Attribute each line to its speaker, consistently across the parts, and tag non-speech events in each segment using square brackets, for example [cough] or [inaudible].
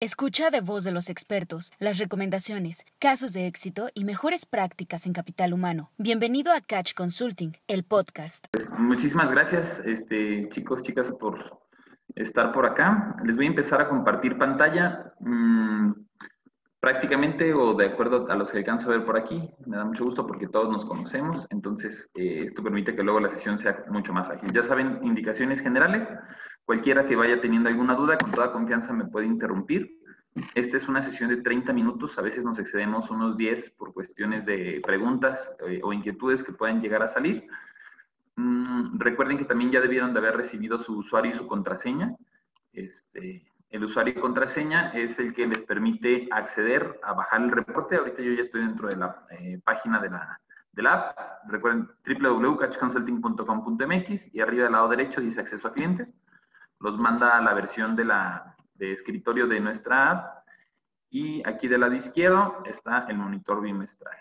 Speaker 1: Escucha de voz de los expertos las recomendaciones, casos de éxito y mejores prácticas en capital humano. Bienvenido a Catch Consulting, el podcast.
Speaker 2: Pues, muchísimas gracias, este, chicos, chicas, por estar por acá. Les voy a empezar a compartir pantalla. Mm, prácticamente o de acuerdo a los que alcanzo a ver por aquí, me da mucho gusto porque todos nos conocemos, entonces eh, esto permite que luego la sesión sea mucho más ágil. Ya saben, indicaciones generales, cualquiera que vaya teniendo alguna duda, con toda confianza me puede interrumpir. Esta es una sesión de 30 minutos, a veces nos excedemos unos 10 por cuestiones de preguntas eh, o inquietudes que puedan llegar a salir. Mm, recuerden que también ya debieron de haber recibido su usuario y su contraseña. Este, el usuario y contraseña es el que les permite acceder a bajar el reporte. Ahorita yo ya estoy dentro de la eh, página de la, de la app. Recuerden www.catchconsulting.com.mx y arriba del lado derecho dice acceso a clientes. Los manda a la versión de, la, de escritorio de nuestra app. Y aquí del lado izquierdo está el monitor bimestral.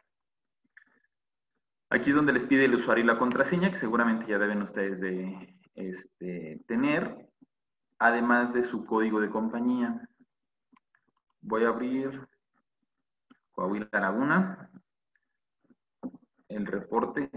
Speaker 2: Aquí es donde les pide el usuario y la contraseña, que seguramente ya deben ustedes de este, tener además de su código de compañía. Voy a abrir Coahuila Laguna, el reporte.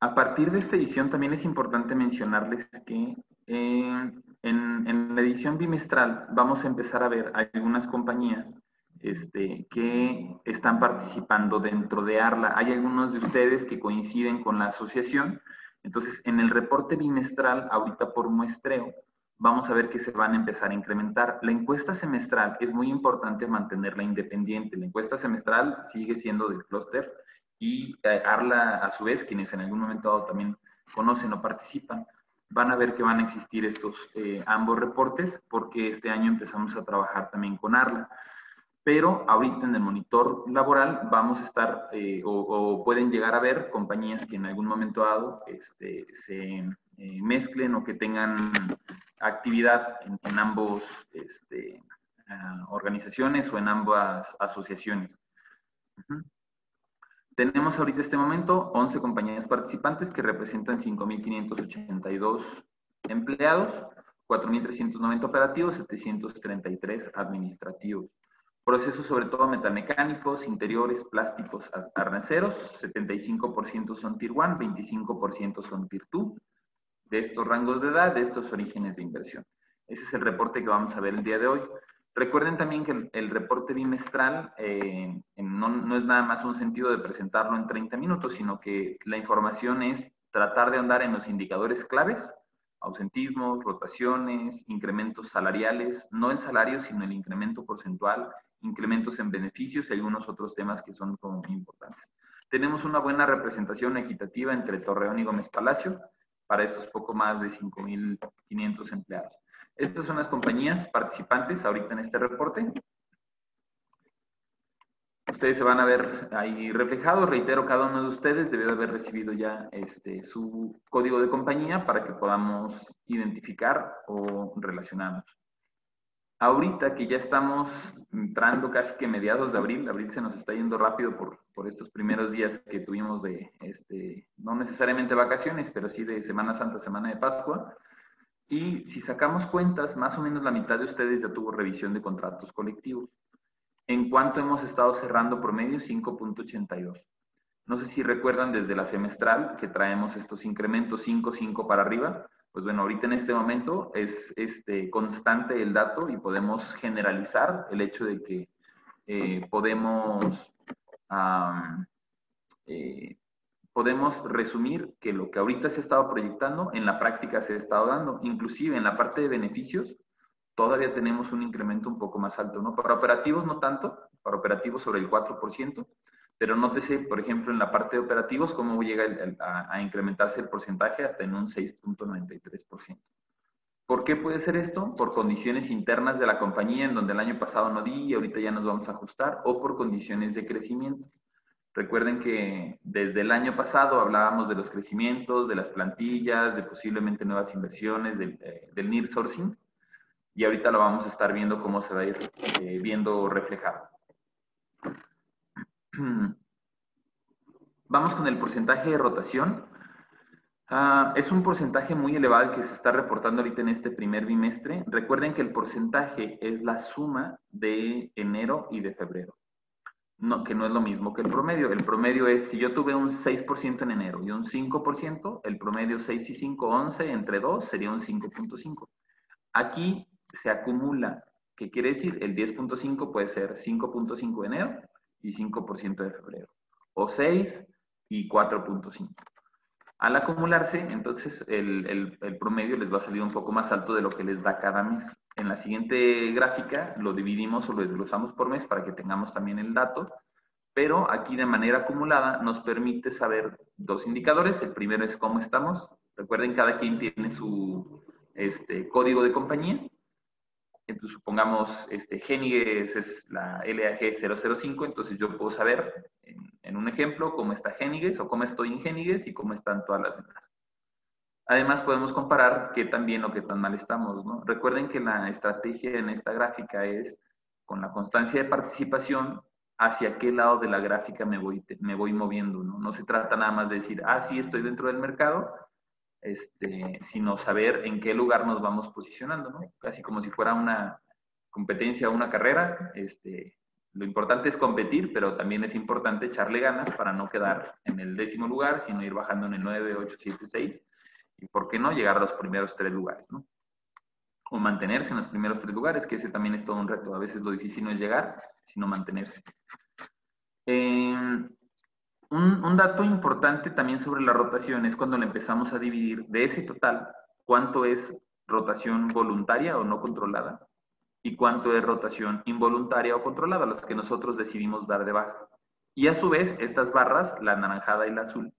Speaker 2: A partir de esta edición también es importante mencionarles que eh, en, la edición bimestral vamos a empezar a ver algunas compañías este, que están participando dentro de ARLA. Hay algunos de ustedes que coinciden con la asociación, entonces, en el reporte bimestral, ahorita por muestreo, vamos a ver que se van a empezar a incrementar. La encuesta semestral es muy importante mantenerla independiente. La encuesta semestral sigue siendo del clúster y eh, ARLA, a su vez, quienes en algún momento dado también conocen o participan, van a ver que van a existir estos eh, ambos reportes porque este año empezamos a trabajar también con ARLA pero ahorita en el monitor laboral vamos a estar eh, o, pueden llegar a ver compañías que en algún momento dado este, se eh, mezclen o que tengan actividad en, ambos este, ah, organizaciones o en ambas asociaciones. Tenemos ahorita este momento 11 compañías participantes que representan 5.582 empleados, 4.390 operativos, 733 administrativos. Procesos sobre todo metamecánicos, interiores, plásticos, arneseros, 75% son Tier 1, 25% son Tier 2. De estos rangos de edad, de estos orígenes de inversión. Ese es el reporte que vamos a ver el día de hoy. Recuerden también que el, reporte bimestral eh, no, no, es nada más un sentido de presentarlo en 30 minutos, sino que la información es tratar de andar en los indicadores claves, ausentismos, rotaciones, incrementos salariales, no el salario, sino el incremento porcentual incrementos en beneficios y algunos otros temas que son como muy importantes. Tenemos una buena representación equitativa entre Torreón y Gómez Palacio para estos poco más de 5.500 empleados. Estas son las compañías participantes ahorita en este reporte. Ustedes se van a ver ahí reflejados. Reitero, cada uno de ustedes debe de haber recibido ya este, su código de compañía para que podamos identificar o relacionarnos. Ahorita que ya estamos entrando casi que mediados de abril, abril se nos está yendo rápido por, por estos primeros días que tuvimos de, este, no necesariamente vacaciones, pero sí de Semana Santa, Semana de Pascua. Y si sacamos cuentas, más o menos la mitad de ustedes ya tuvo revisión de contratos colectivos. ¿En cuánto hemos estado cerrando promedio? 5.82. No sé si recuerdan desde la semestral que traemos estos incrementos 5, 5 para arriba pues bueno, ahorita en este momento es este, constante el dato y podemos generalizar el hecho de que eh, podemos, eh, podemos resumir que lo que ahorita se ha estado proyectando en la práctica se ha estado dando. Inclusive en la parte de beneficios todavía tenemos un incremento un poco más alto, ¿no? Para operativos no tanto, para operativos sobre el 4%, pero nótese, por ejemplo, en la parte de operativos, cómo llega a, incrementarse el porcentaje hasta en un 6.93%. ¿Por qué puede ser esto? Por condiciones internas de la compañía, en donde el año pasado no di y ahorita ya nos vamos a ajustar, o por condiciones de crecimiento. Recuerden que desde el año pasado hablábamos de los crecimientos, de las plantillas, de posiblemente nuevas inversiones, del, eh, del near sourcing, y ahorita lo vamos a estar viendo cómo se va a ir eh, viendo reflejado. [clears throat] Vamos con el porcentaje de rotación. Ah, es un porcentaje muy elevado que se está reportando ahorita en este primer bimestre. Recuerden que el porcentaje es la suma de enero y de febrero, no, que no es lo mismo que el promedio. El promedio es, si yo tuve un 6% en enero y un 5%, el promedio 6 y 5, 11, entre 2 sería un 5.5. Aquí se acumula, ¿qué quiere decir? El 10.5 puede ser 5.5 de enero y 5% de febrero, o 6 y 4.5. Al acumularse, entonces el, promedio les va a salir un poco más alto de lo que les da cada mes. En la siguiente gráfica lo dividimos o lo desglosamos por mes para que tengamos también el dato, pero aquí de manera acumulada nos permite saber dos indicadores. El primero es cómo estamos. Recuerden, cada quien tiene su este, código de compañía. Entonces, supongamos, este, Geniges es la LAG 005, entonces yo puedo saber en, un ejemplo cómo está Geniges o cómo estoy en Geniges y cómo están todas las demás. Además, podemos comparar qué tan bien o qué tan mal estamos. ¿no? Recuerden que la estrategia en esta gráfica es con la constancia de participación, hacia qué lado de la gráfica me voy, me voy moviendo. ¿no? no se trata nada más de decir, ah, sí, estoy dentro del mercado, este, sino saber en qué lugar nos vamos posicionando, ¿no? Casi como si fuera una competencia o una carrera. Este, lo importante es competir, pero también es importante echarle ganas para no quedar en el décimo lugar, sino ir bajando en el 9, 8, 7, 6. Y por qué no llegar a los primeros tres lugares, ¿no? O mantenerse en los primeros tres lugares, que ese también es todo un reto. A veces lo difícil no es llegar, sino mantenerse. Eh, un, dato importante también sobre la rotación es cuando le empezamos a dividir de ese total, cuánto es rotación voluntaria o no controlada y cuánto es rotación involuntaria o controlada, las que nosotros decidimos dar de baja. Y a su vez, estas barras, la anaranjada y la azul,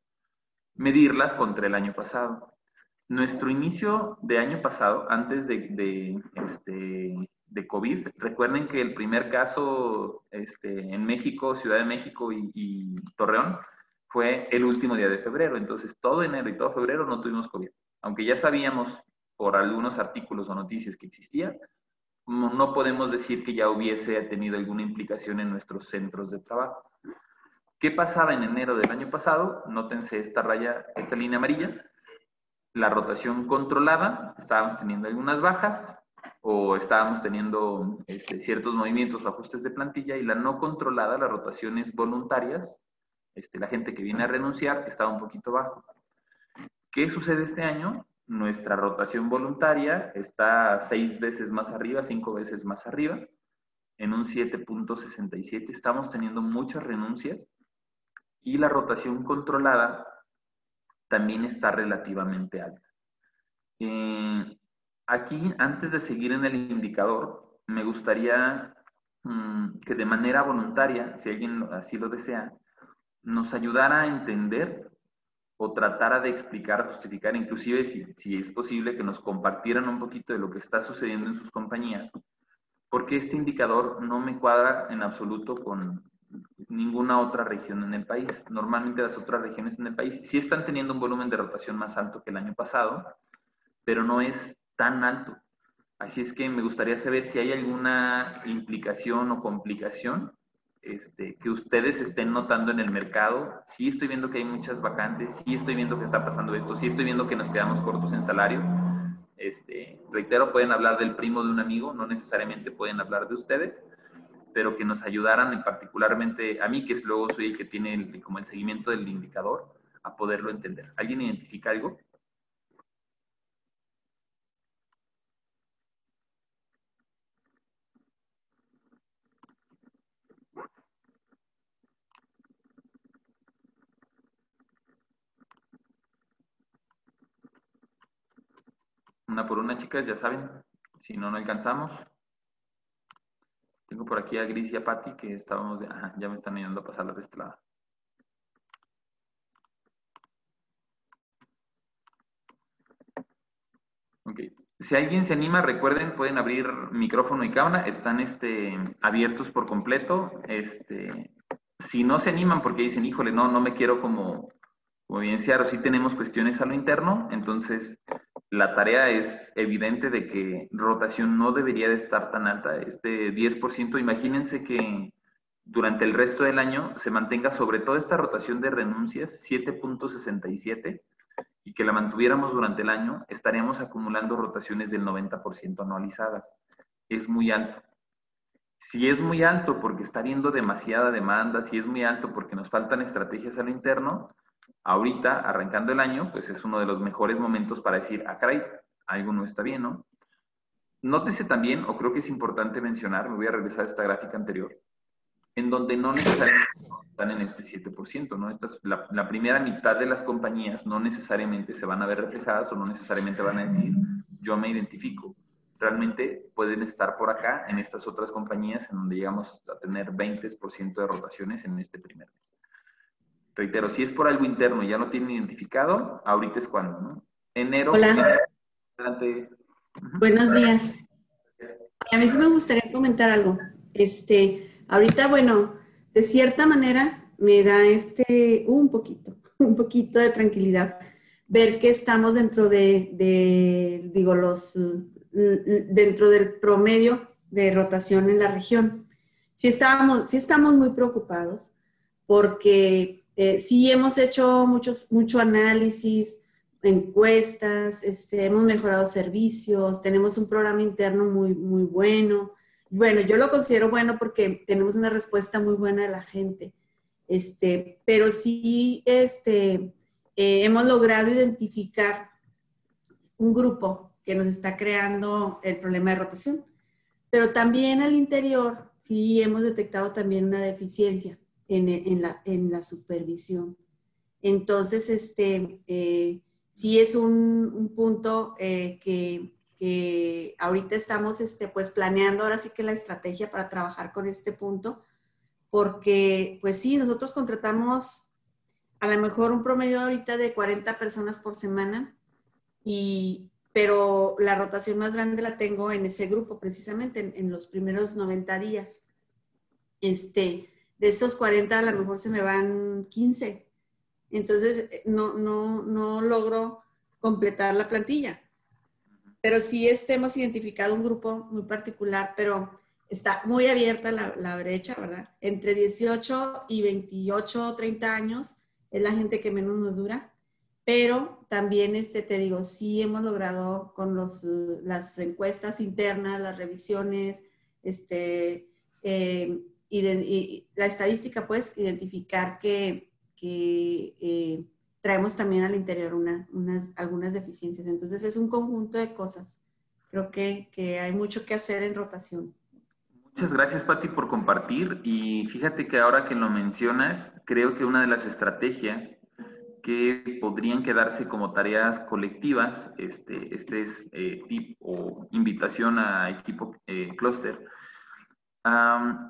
Speaker 2: medirlas contra el año pasado. Nuestro inicio de año pasado, antes de, este, de COVID, recuerden que el primer caso este, en México, Ciudad de México y, Torreón, fue el último día de febrero. Entonces, todo enero y todo febrero no tuvimos COVID. Aunque ya sabíamos por algunos artículos o noticias que existía, no podemos decir que ya hubiese tenido alguna implicación en nuestros centros de trabajo. ¿Qué pasaba en enero del año pasado? Nótense esta raya, esta línea amarilla. La rotación controlada, estábamos teniendo algunas bajas, o estábamos teniendo este, ciertos movimientos o ajustes de plantilla y la no controlada, las rotaciones voluntarias, este, la gente que viene a renunciar estaba un poquito bajo. ¿Qué sucede este año? Nuestra rotación voluntaria está seis veces más arriba, cinco veces más arriba, en un 7.67. Estamos teniendo muchas renuncias y la rotación controlada también está relativamente alta. Eh, Aquí, antes de seguir en el indicador, me gustaría mm, que de manera voluntaria, si alguien así lo desea, nos ayudara a entender o tratara de explicar, justificar, inclusive si, si es posible que nos compartieran un poquito de lo que está sucediendo en sus compañías, porque este indicador no me cuadra en absoluto con ninguna otra región en el país. Normalmente las otras regiones en el país sí están teniendo un volumen de rotación más alto que el año pasado, pero no es tan alto. Así es que me gustaría saber si hay alguna implicación o complicación este, que ustedes estén notando en el mercado. Sí estoy viendo que hay muchas vacantes, sí estoy viendo que está pasando esto, sí estoy viendo que nos quedamos cortos en salario. Este, reitero, pueden hablar del primo de un amigo, no necesariamente pueden hablar de ustedes, pero que nos ayudaran, particularmente a mí, que es luego soy el que tiene como el seguimiento del indicador, a poderlo entender. ¿Alguien identifica algo? Una por una, chicas, ya saben. Si no, no alcanzamos. Tengo por aquí a Gris y a Patti que estábamos. Ajá, ya me están ayudando a pasarlas de este lado. Ok. Si alguien se anima, recuerden, pueden abrir micrófono y cámara. Están este, abiertos por completo. Este, si no se animan porque dicen, híjole, no, no me quiero como, como evidenciar o si tenemos cuestiones a lo interno, entonces la tarea es evidente de que rotación no debería de estar tan alta. Este 10%, imagínense que durante el resto del año se mantenga sobre toda esta rotación de renuncias 7.67 y que la mantuviéramos durante el año, estaríamos acumulando rotaciones del 90% anualizadas. Es muy alto. Si es muy alto porque está habiendo demasiada demanda, si es muy alto porque nos faltan estrategias a lo interno, ahorita, arrancando el año, pues es uno de los mejores momentos para decir, ah, caray, algo no está bien, ¿no? Nótese también, o creo que es importante mencionar, me voy a regresar a esta gráfica anterior, en donde no necesariamente están en este 7%, ¿no? Estas, la, la, primera mitad de las compañías no necesariamente se van a ver reflejadas o no necesariamente van a decir, yo me identifico. Realmente pueden estar por acá en estas otras compañías en donde llegamos a tener 20% de rotaciones en este primer mes. Reitero, si es por algo interno y ya lo tienen identificado, ahorita es cuando, ¿no? Enero.
Speaker 3: Hola. Adelante. Buenos días. A mí sí me gustaría comentar algo. Este, Ahorita, bueno, de cierta manera me da este, un poquito, [laughs] un poquito de tranquilidad ver que estamos dentro de, digo, los, dentro del promedio de rotación en la región. Sí, estábamos, sí estamos muy preocupados porque eh, sí hemos hecho muchos, mucho análisis, encuestas, este, hemos mejorado servicios, tenemos un programa interno muy, muy bueno, bueno, yo lo considero bueno porque tenemos una respuesta muy buena de la gente. Este, pero sí este, eh, hemos logrado identificar un grupo que nos está creando el problema de rotación. Pero también al interior sí hemos detectado también una deficiencia en, la, supervisión. Entonces, este, eh, sí es un, punto eh, que ahorita estamos este, pues planeando ahora sí que la estrategia para trabajar con este punto, porque pues sí, nosotros contratamos a lo mejor un promedio ahorita de 40 personas por semana, y, pero la rotación más grande la tengo en ese grupo, precisamente en, los primeros 90 días. Este, de esos 40 a lo mejor se me van 15. Entonces, no, no, no logro completar la plantilla pero sí este, hemos identificado un grupo muy particular, pero está muy abierta la, brecha, ¿verdad? Entre 18 y 28 30 años es la gente que menos nos dura, pero también, este, te digo, sí hemos logrado con los, las encuestas internas, las revisiones, este, eh, y, la estadística, pues, identificar que, que eh, traemos también al interior una, unas, algunas deficiencias. Entonces es un conjunto de cosas. Creo que, que hay mucho que hacer en rotación.
Speaker 2: Muchas gracias, Patti, por compartir. Y fíjate que ahora que lo mencionas, creo que una de las estrategias que podrían quedarse como tareas colectivas, este, este es eh, tip o invitación a equipo eh, cluster,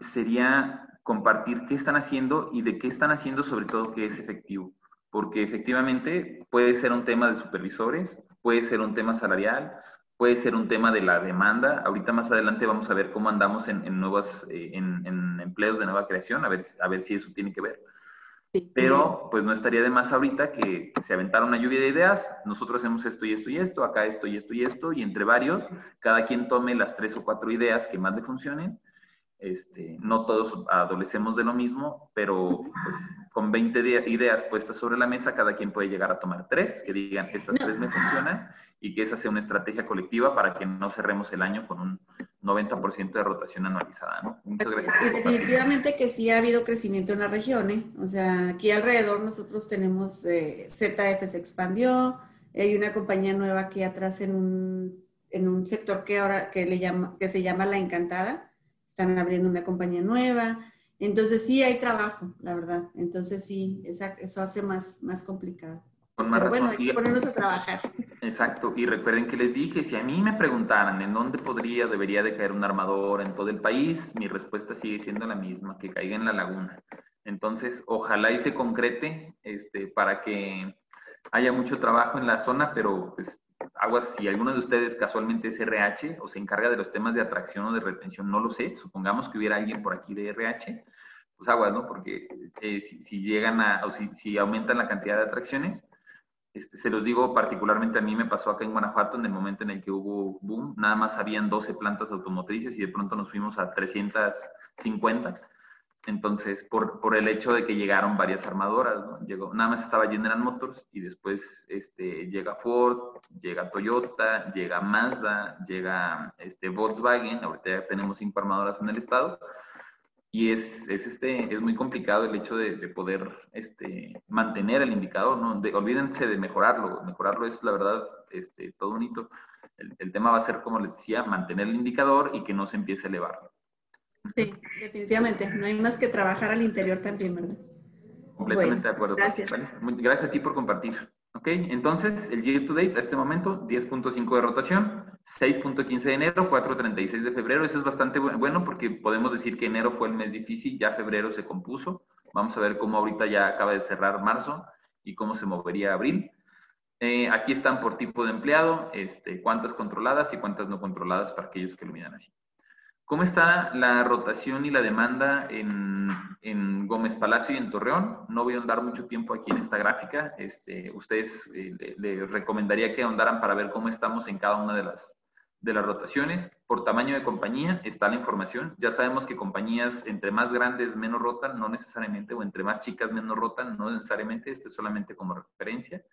Speaker 2: sería compartir qué están haciendo y de qué están haciendo, sobre todo que es efectivo porque efectivamente puede ser un tema de supervisores, puede ser un tema salarial, puede ser un tema de la demanda. Ahorita más adelante vamos a ver cómo andamos en, en nuevas, eh, en, empleos de nueva creación, a ver, a ver si eso tiene que ver. Pero pues no estaría de más ahorita que se aventara una lluvia de ideas, nosotros hacemos esto y esto y esto, acá esto y esto y esto, y entre varios, cada quien tome las tres o cuatro ideas que más le funcionen este, no todos adolecemos de lo mismo, pero pues, con 20 ideas puestas sobre la mesa, cada quien puede llegar a tomar tres, que digan, estas tres me funcionan, y que esa sea una estrategia colectiva para que no cerremos el año con un 90% de rotación anualizada, ¿no?
Speaker 3: Muchas gracias. definitivamente que sí ha habido crecimiento en la región, ¿eh? O sea, aquí alrededor nosotros tenemos, eh, ZF se expandió, hay una compañía nueva aquí atrás en un, en un sector que ahora que, le llama, que se llama La Encantada, están abriendo una compañía nueva. Entonces sí hay trabajo, la verdad. Entonces sí, eso hace más, más complicado.
Speaker 2: Con más
Speaker 3: bueno, hay que ponernos a trabajar.
Speaker 2: Exacto. Y recuerden que les dije, si a mí me preguntaran en dónde podría, debería de caer un armador en todo el país, mi respuesta sigue siendo la misma, que caiga en la laguna. Entonces, ojalá y se concrete este, para que haya mucho trabajo en la zona, pero pues aguas, si alguno de ustedes casualmente es RH o se encarga de los temas de atracción o de retención, no lo sé, supongamos que hubiera alguien por aquí de RH, pues aguas, ¿no? Porque eh, si, llegan a, o si, aumentan la cantidad de atracciones, este, se los digo particularmente a mí me pasó acá en Guanajuato en el momento en el que hubo boom, nada más habían 12 plantas automotrices y de pronto nos fuimos a 350 Entonces, por, por, el hecho de que llegaron varias armadoras, ¿no? Llegó, nada más estaba General Motors y después este, llega Ford, llega Toyota, llega Mazda, llega este, Volkswagen, ahorita ya tenemos cinco armadoras en el estado, y es, es, este, es muy complicado el hecho de, de poder este, mantener el indicador, ¿no? olvídense de mejorarlo, mejorarlo es la verdad este, todo un hito. El, el tema va a ser, como les decía, mantener el indicador y que no se empiece a elevar.
Speaker 3: Sí, definitivamente. No hay más que trabajar al interior también, ¿verdad?
Speaker 2: Completamente de acuerdo. Gracias. Gracias a ti por compartir. Ok, entonces el year to date a este momento 10.5 de rotación, 6.15 de enero, 4.36 de febrero. Eso es bastante bueno porque podemos decir que enero fue el mes difícil, ya febrero se compuso. Vamos a ver cómo ahorita ya acaba de cerrar marzo y cómo se movería abril. Eh, aquí están por tipo de empleado, este, cuántas controladas y cuántas no controladas para aquellos que lo midan así. ¿Cómo está la rotación y la demanda en, Gómez Palacio y en Torreón? No voy a ahondar mucho tiempo aquí en esta gráfica. Este, ustedes eh, les recomendaría que ahondaran para ver cómo estamos en cada una de las, de las rotaciones. Por tamaño de compañía está la información. Ya sabemos que compañías entre más grandes menos rotan, no necesariamente, o entre más chicas menos rotan, no necesariamente. Este es solamente como referencia.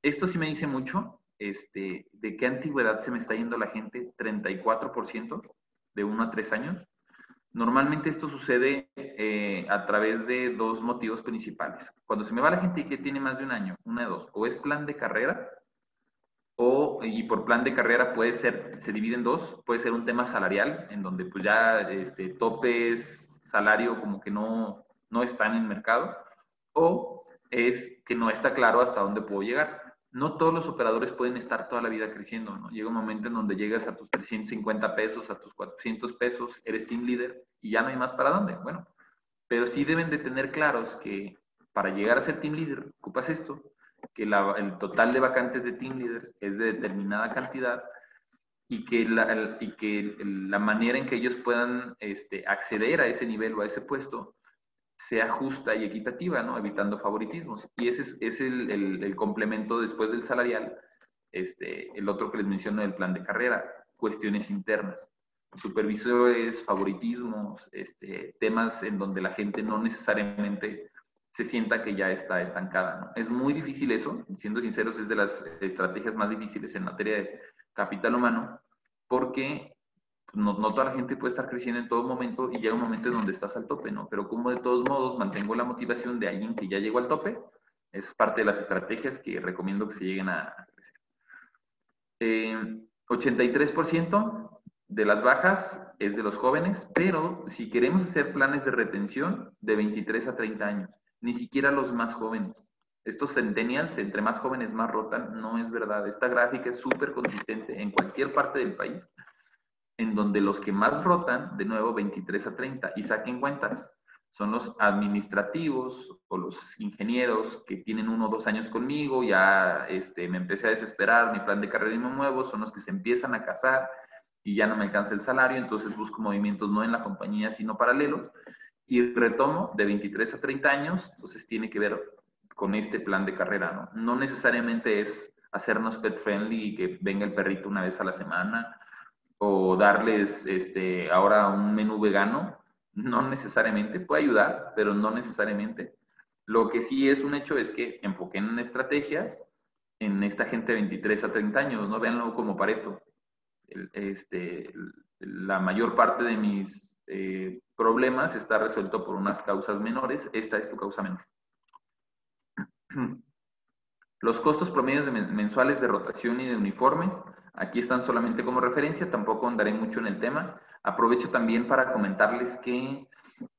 Speaker 2: Esto sí me dice mucho. Este, ¿De qué antigüedad se me está yendo la gente? 34% de uno a tres años. Normalmente esto sucede eh, a través de dos motivos principales. Cuando se me va la gente que tiene más de un año, una de dos, o es plan de carrera, o, y por plan de carrera puede ser, se divide en dos, puede ser un tema salarial, en donde pues ya este, topes, salario como que no, no están en el mercado, o es que no está claro hasta dónde puedo llegar no todos los operadores pueden estar toda la vida creciendo, ¿no? Llega un momento en donde llegas a tus 350 pesos, a tus 400 pesos, eres team leader y ya no hay más para dónde. Bueno, pero sí deben de tener claros que para llegar a ser team leader ocupas esto, que el total de vacantes de team leaders es de determinada cantidad y que la, y que la manera en que ellos puedan este, acceder a ese nivel o a ese puesto sea justa y equitativa, ¿no? evitando favoritismos. Y ese es, el, complemento después del salarial, este, el otro que les menciono del plan de carrera, cuestiones internas, supervisores, favoritismos, este, temas en donde la gente no necesariamente se sienta que ya está estancada. ¿no? Es muy difícil eso, siendo sinceros, es de las estrategias más difíciles en materia de capital humano, porque no, toda la gente puede estar creciendo en todo momento y llega un momento en donde estás al tope, ¿no? Pero como de todos modos mantengo la motivación de alguien que ya llegó al tope, es parte de las estrategias que recomiendo que se lleguen a, crecer. 83% eh, de las bajas es de los jóvenes, pero si queremos hacer planes de retención de 23 a 30 años, ni siquiera los más jóvenes. Estos centennials, entre más jóvenes más rotan, no es verdad. Esta gráfica es súper consistente en cualquier parte del país en donde los que más rotan, de nuevo 23 a 30, y saquen cuentas, son los administrativos o los ingenieros que tienen uno o dos años conmigo, ya este, me empecé a desesperar, mi plan de carrera y me muevo, son los que se empiezan a casar y ya no me alcanza el salario, entonces busco movimientos no en la compañía, sino paralelos, y retomo de 23 a 30 años, entonces tiene que ver con este plan de carrera, ¿no? No necesariamente es hacernos pet friendly y que venga el perrito una vez a la semana, o darles este, ahora un menú vegano, no necesariamente, puede ayudar, pero no necesariamente. Lo que sí es un hecho es que enfoquen en estrategias en esta gente de 23 a 30 años, no veanlo como Pareto. Este, la mayor parte de mis eh, problemas está resuelto por unas causas menores, esta es tu causa menor. [clears throat] Los costos promedios mensuales de rotación y de uniformes Aquí están solamente como referencia, tampoco andaré mucho en el tema. Aprovecho también para comentarles que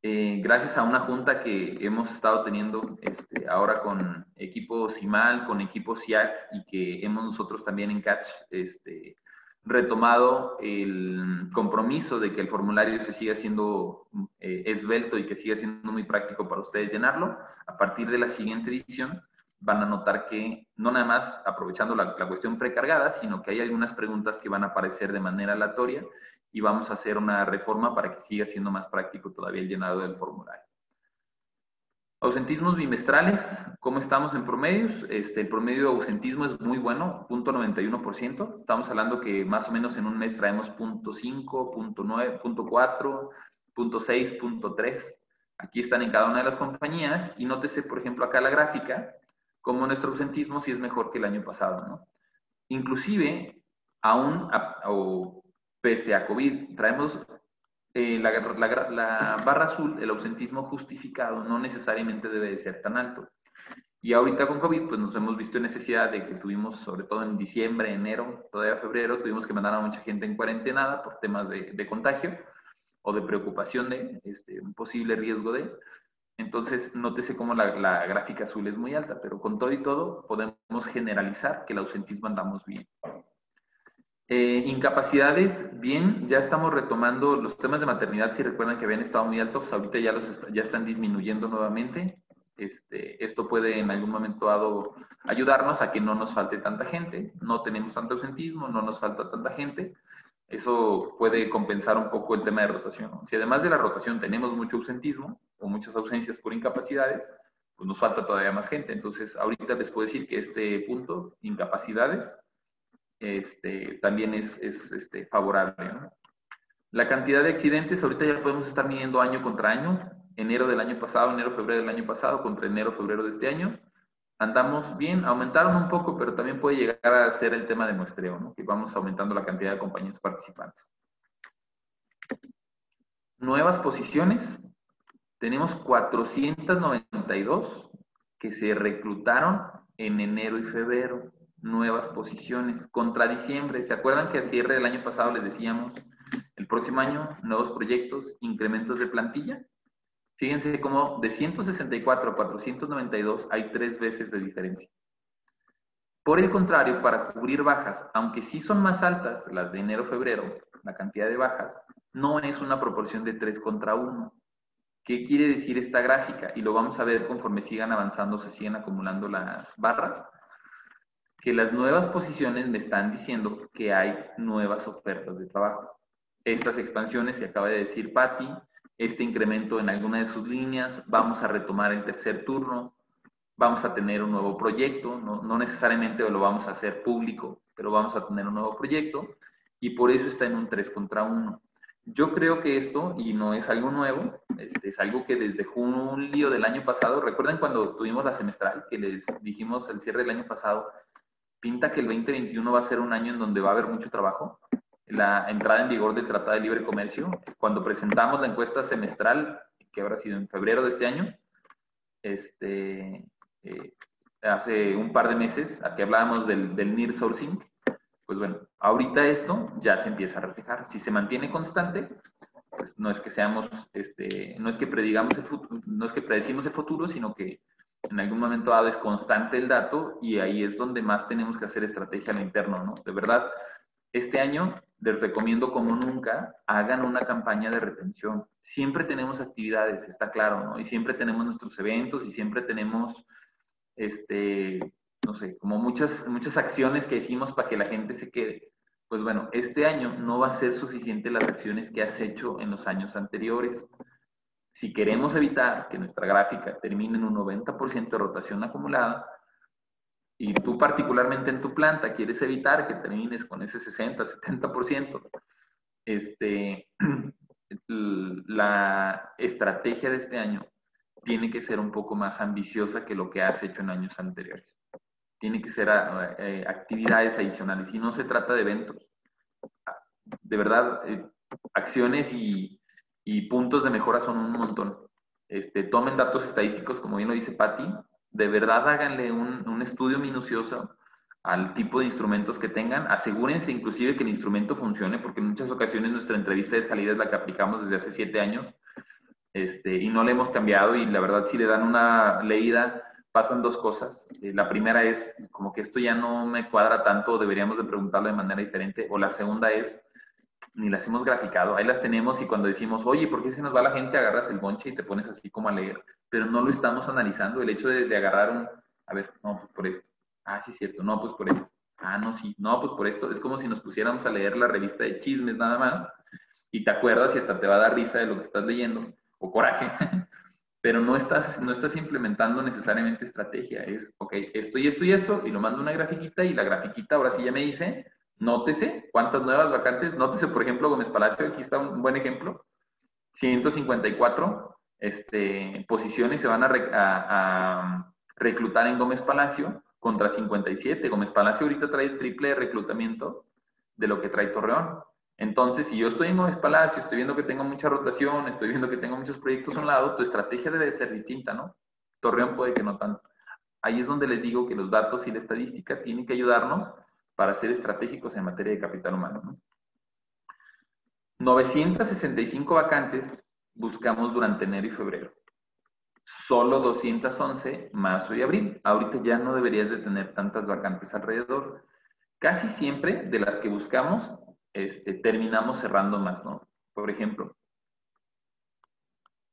Speaker 2: eh, gracias a una junta que hemos estado teniendo este, ahora con equipo CIMAL, con equipo SIAC y que hemos nosotros también en Catch este, retomado el compromiso de que el formulario se siga siendo eh, esbelto y que siga siendo muy práctico para ustedes llenarlo. A partir de la siguiente edición van a notar que no nada más aprovechando la, cuestión precargada, sino que hay algunas preguntas que van a aparecer de manera aleatoria y vamos a hacer una reforma para que siga siendo más práctico todavía el llenado del formulario. Ausentismos bimestrales, ¿cómo estamos en promedios? Este, el promedio de ausentismo es muy bueno, 0.91%. Estamos hablando que más o menos en un mes traemos 0.5, 0.9, 0.4, 0.6, 0.3. Aquí están en cada una de las compañías y nótese, por ejemplo, acá la gráfica, como nuestro ausentismo sí es mejor que el año pasado, ¿no? Inclusive, aún, o pese a COVID, traemos eh, la, la, barra azul, el ausentismo justificado, no necesariamente debe de ser tan alto. Y ahorita con COVID, pues nos hemos visto en necesidad de que tuvimos, sobre todo en diciembre, enero, todavía febrero, tuvimos que mandar a mucha gente en cuarentena por temas de, de contagio o de preocupación de este, un posible riesgo de. Entonces, nótese cómo la, gráfica azul es muy alta, pero con todo y todo podemos generalizar que el ausentismo andamos bien. Eh, incapacidades, bien, ya estamos retomando los temas de maternidad, si recuerdan que habían estado muy altos, ahorita ya, los ya están disminuyendo nuevamente. Este, esto puede en algún momento dado ayudarnos a que no nos falte tanta gente, no tenemos tanto ausentismo, no nos falta tanta gente. Eso puede compensar un poco el tema de rotación. Si además de la rotación tenemos mucho ausentismo o muchas ausencias por incapacidades, pues nos falta todavía más gente. Entonces, ahorita les puedo decir que este punto, incapacidades, este, también es, es este, favorable. La cantidad de accidentes, ahorita ya podemos estar midiendo año contra año enero del año pasado, enero, febrero del año pasado contra enero, febrero de este año. Andamos bien, aumentaron un poco, pero también puede llegar a ser el tema de muestreo, ¿no? que vamos aumentando la cantidad de compañías participantes. Nuevas posiciones. Tenemos 492 que se reclutaron en enero y febrero. Nuevas posiciones contra diciembre. ¿Se acuerdan que a cierre del año pasado les decíamos el próximo año nuevos proyectos, incrementos de plantilla? Fíjense cómo de 164 a 492 hay tres veces de diferencia. Por el contrario, para cubrir bajas, aunque sí son más altas las de enero-febrero, la cantidad de bajas, no es una proporción de 3 contra 1. ¿Qué quiere decir esta gráfica? Y lo vamos a ver conforme sigan avanzando, se siguen acumulando las barras. Que las nuevas posiciones me están diciendo que hay nuevas ofertas de trabajo. Estas expansiones que acaba de decir Patti, este incremento en alguna de sus líneas, vamos a retomar el tercer turno, vamos a tener un nuevo proyecto, no, necesariamente lo vamos a hacer público, pero vamos a tener un nuevo proyecto y por eso está en un 3 contra 1. Yo creo que esto, y no es algo nuevo, este, es algo que desde julio del año pasado, recuerden cuando tuvimos la semestral, que les dijimos el cierre del año pasado, pinta que el 2021 va a ser un año en donde va a haber mucho trabajo la entrada en vigor del Tratado de Libre Comercio, cuando presentamos la encuesta semestral, que habrá sido en febrero de este año, este, eh, hace un par de meses, aquí hablábamos del, del NIR sourcing, pues bueno, ahorita esto ya se empieza a reflejar. Si se mantiene constante, pues no es que seamos, este, no es que predigamos el futuro, no es que predecimos el futuro, sino que en algún momento dado es constante el dato y ahí es donde más tenemos que hacer estrategia lo interno, ¿no? De verdad, este año les recomiendo como nunca, hagan una campaña de retención. Siempre tenemos actividades, está claro, ¿no? Y siempre tenemos nuestros eventos y siempre tenemos, este, no sé, como muchas, muchas acciones que hicimos para que la gente se quede. Pues bueno, este año no va a ser suficiente las acciones que has hecho en los años anteriores. Si queremos evitar que nuestra gráfica termine en un 90% de rotación acumulada, y tú particularmente en tu planta quieres evitar que termines con ese 60, 70%, este, [clears throat] la estrategia de este año tiene que ser un poco más ambiciosa que lo que has hecho en años anteriores. Tiene que ser eh, actividades adicionales y no se trata de eventos. De verdad, eh, acciones y, y, puntos de mejora son un montón. Este, tomen datos estadísticos, como bien lo dice Patti, de verdad háganle un, estudio minucioso al tipo de instrumentos que tengan. Asegúrense inclusive que el instrumento funcione, porque en muchas ocasiones nuestra entrevista de salida es la que aplicamos desde hace siete años este, y no le hemos cambiado y la verdad si le dan una leída pasan dos cosas. Eh, la primera es como que esto ya no me cuadra tanto, deberíamos de preguntarlo de manera diferente. O la segunda es, ni las hemos graficado, ahí las tenemos y cuando decimos, oye, ¿por qué se nos va la gente? Agarras el bonche y te pones así como a leer pero no lo estamos analizando. El hecho de, agarrar un, a ver, no, pues por esto. Ah, sí, cierto, no, pues por esto. Ah, no, sí, no, pues por esto. Es como si nos pusiéramos a leer la revista de chismes nada más y te acuerdas y hasta te va a dar risa de lo que estás leyendo o coraje, [laughs] pero no estás, no estás implementando necesariamente estrategia. Es, ok, esto y esto y esto, y lo mando una grafiquita y la grafiquita ahora sí ya me dice, nótese cuántas nuevas vacantes, nótese, por ejemplo, Gómez Palacio, aquí está un buen ejemplo, 154 este, posiciones se van a, reclutar en Gómez Palacio contra 57. Gómez Palacio ahorita trae triple de reclutamiento de lo que trae Torreón. Entonces, si yo estoy en Gómez Palacio, estoy viendo que tengo mucha rotación, estoy viendo que tengo muchos proyectos a un lado, tu estrategia debe ser distinta, ¿no? Torreón puede que no tanto. Ahí es donde les digo que los datos y la estadística tienen que ayudarnos para ser estratégicos en materia de capital humano. ¿no? 965 vacantes buscamos durante enero y febrero. Solo 211 marzo y abril. Ahorita ya no deberías de tener tantas vacantes alrededor. Casi siempre de las que buscamos, este, terminamos cerrando más, ¿no? Por ejemplo,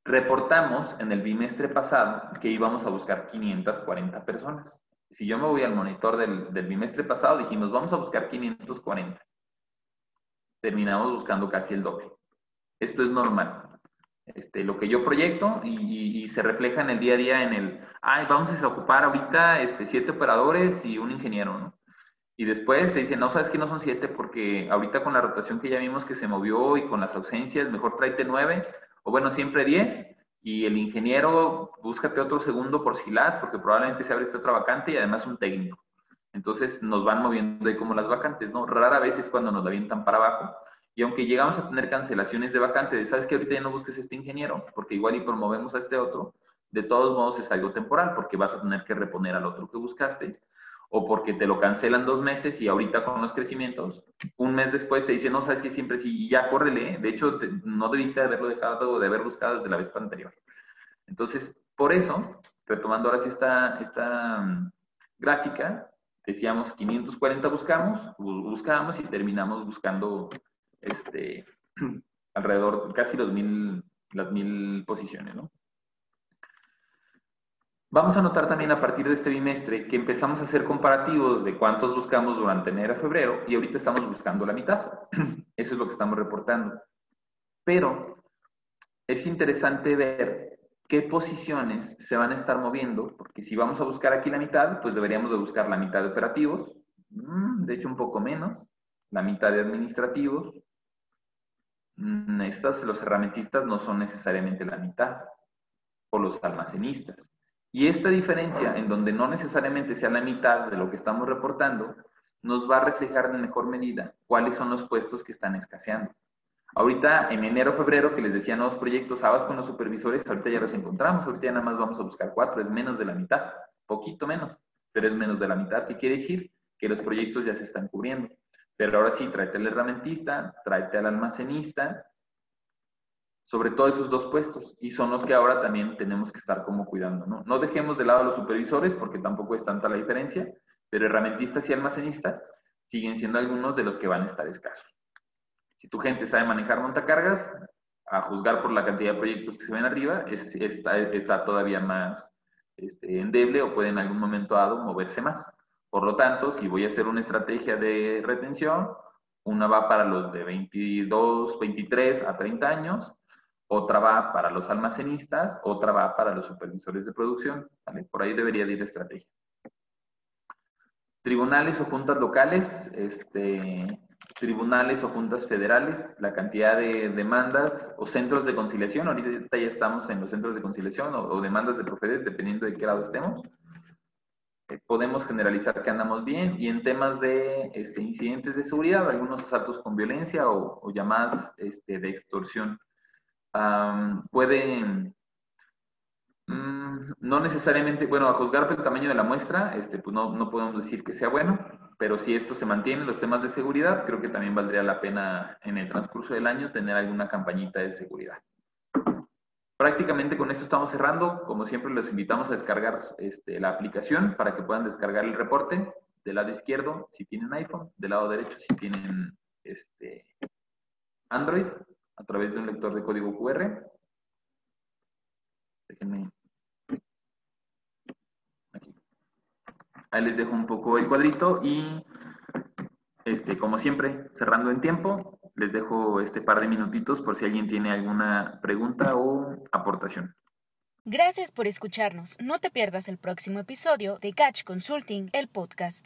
Speaker 2: reportamos en el bimestre pasado que íbamos a buscar 540 personas. Si yo me voy al monitor del, del bimestre pasado, dijimos, vamos a buscar 540. Terminamos buscando casi el doble. Esto es normal. Este, lo que yo proyecto y, se refleja en el día a día en el, ay, vamos a ocupar ahorita este, siete operadores y un ingeniero, ¿no? Y después te dicen, no, sabes que no son siete porque ahorita con la rotación que ya vimos que se movió y con las ausencias, mejor tráete nueve, o bueno, siempre diez, y el ingeniero, búscate otro segundo por si las, porque probablemente se abre esta otra vacante y además un técnico. Entonces nos van moviendo ahí como las vacantes, ¿no? Rara vez es cuando nos la avientan para abajo, y aunque llegamos a tener cancelaciones de vacantes, sabes que ahorita ya no busques este ingeniero, porque igual y promovemos a este otro, de todos modos es algo temporal, porque vas a tener que reponer al otro que buscaste, o porque te lo cancelan dos meses y ahorita con los crecimientos, un mes después te dicen, no, sabes que siempre sí, y ya córrele, de hecho no debiste haberlo dejado de haber buscado desde la vez anterior. Entonces, por eso, retomando ahora esta, esta mm, gráfica, decíamos 540 buscamos, buscábamos y terminamos buscando este, [clears throat] alrededor, casi los mil, las mil posiciones, ¿no? Vamos a notar también a partir de este bimestre que empezamos a hacer comparativos de cuántos buscamos durante enero a febrero y ahorita estamos buscando la mitad. [clears throat] Eso es lo que estamos reportando. Pero es interesante ver qué posiciones se van a estar moviendo, porque si vamos a buscar aquí la mitad, pues deberíamos de buscar la mitad de operativos, mm, de hecho un poco menos, la mitad de administrativos, Mm, estas, los herramientistas no son necesariamente la mitad, o los almacenistas. Y esta diferencia, en donde no necesariamente sea la mitad de lo que estamos reportando, nos va a reflejar en mejor medida cuáles son los puestos que están escaseando. Ahorita, en enero, febrero, que les decía nuevos proyectos, habas con los supervisores, ahorita ya los encontramos, ahorita ya nada más vamos a buscar cuatro, es menos de la mitad, poquito menos, pero es menos de la mitad, ¿qué quiere decir? Que los proyectos ya se están cubriendo. Pero ahora sí, tráete al herramientista, tráete al almacenista, sobre todo esos dos puestos, y son los que ahora también tenemos que estar como cuidando, ¿no? No dejemos de lado a los supervisores, porque tampoco es tanta la diferencia, pero herramientistas y almacenistas siguen siendo algunos de los que van a estar escasos. Si tu gente sabe manejar montacargas, a juzgar por la cantidad de proyectos que se ven arriba, es, está, está, todavía más este, endeble o puede en algún momento dado moverse más. Por lo tanto, si voy a hacer una estrategia de retención, una va para los de 22, 23 a 30 años, otra va para los almacenistas, otra va para los supervisores de producción. Por ahí debería ir la estrategia. Tribunales o juntas locales, este, tribunales o juntas federales, la cantidad de demandas o centros de conciliación, ahorita ya estamos en los centros de conciliación o, demandas de Profedet, dependiendo de qué lado estemos. Eh, podemos generalizar que andamos bien y en temas de este, incidentes de seguridad, algunos asaltos con violencia o, llamadas este, de extorsión. Pueden, mm, no necesariamente, bueno, a juzgar por el tamaño de la muestra, este, pues no, no podemos decir que sea bueno, pero si esto se mantiene, los temas de seguridad, creo que también valdría la pena en el transcurso del año tener alguna campañita de seguridad. Prácticamente con esto estamos cerrando. Como siempre, los invitamos a descargar este, la aplicación para que puedan descargar el reporte del lado izquierdo si tienen iPhone, del lado derecho si tienen este, Android, a través de un lector de código QR. Déjenme. Aquí. Ahí les dejo un poco el cuadrito y, este, como siempre, cerrando en tiempo, les dejo este par de minutitos por si alguien tiene alguna pregunta o aportación.
Speaker 1: Gracias por escucharnos. No te pierdas el próximo episodio de Catch Consulting, el podcast.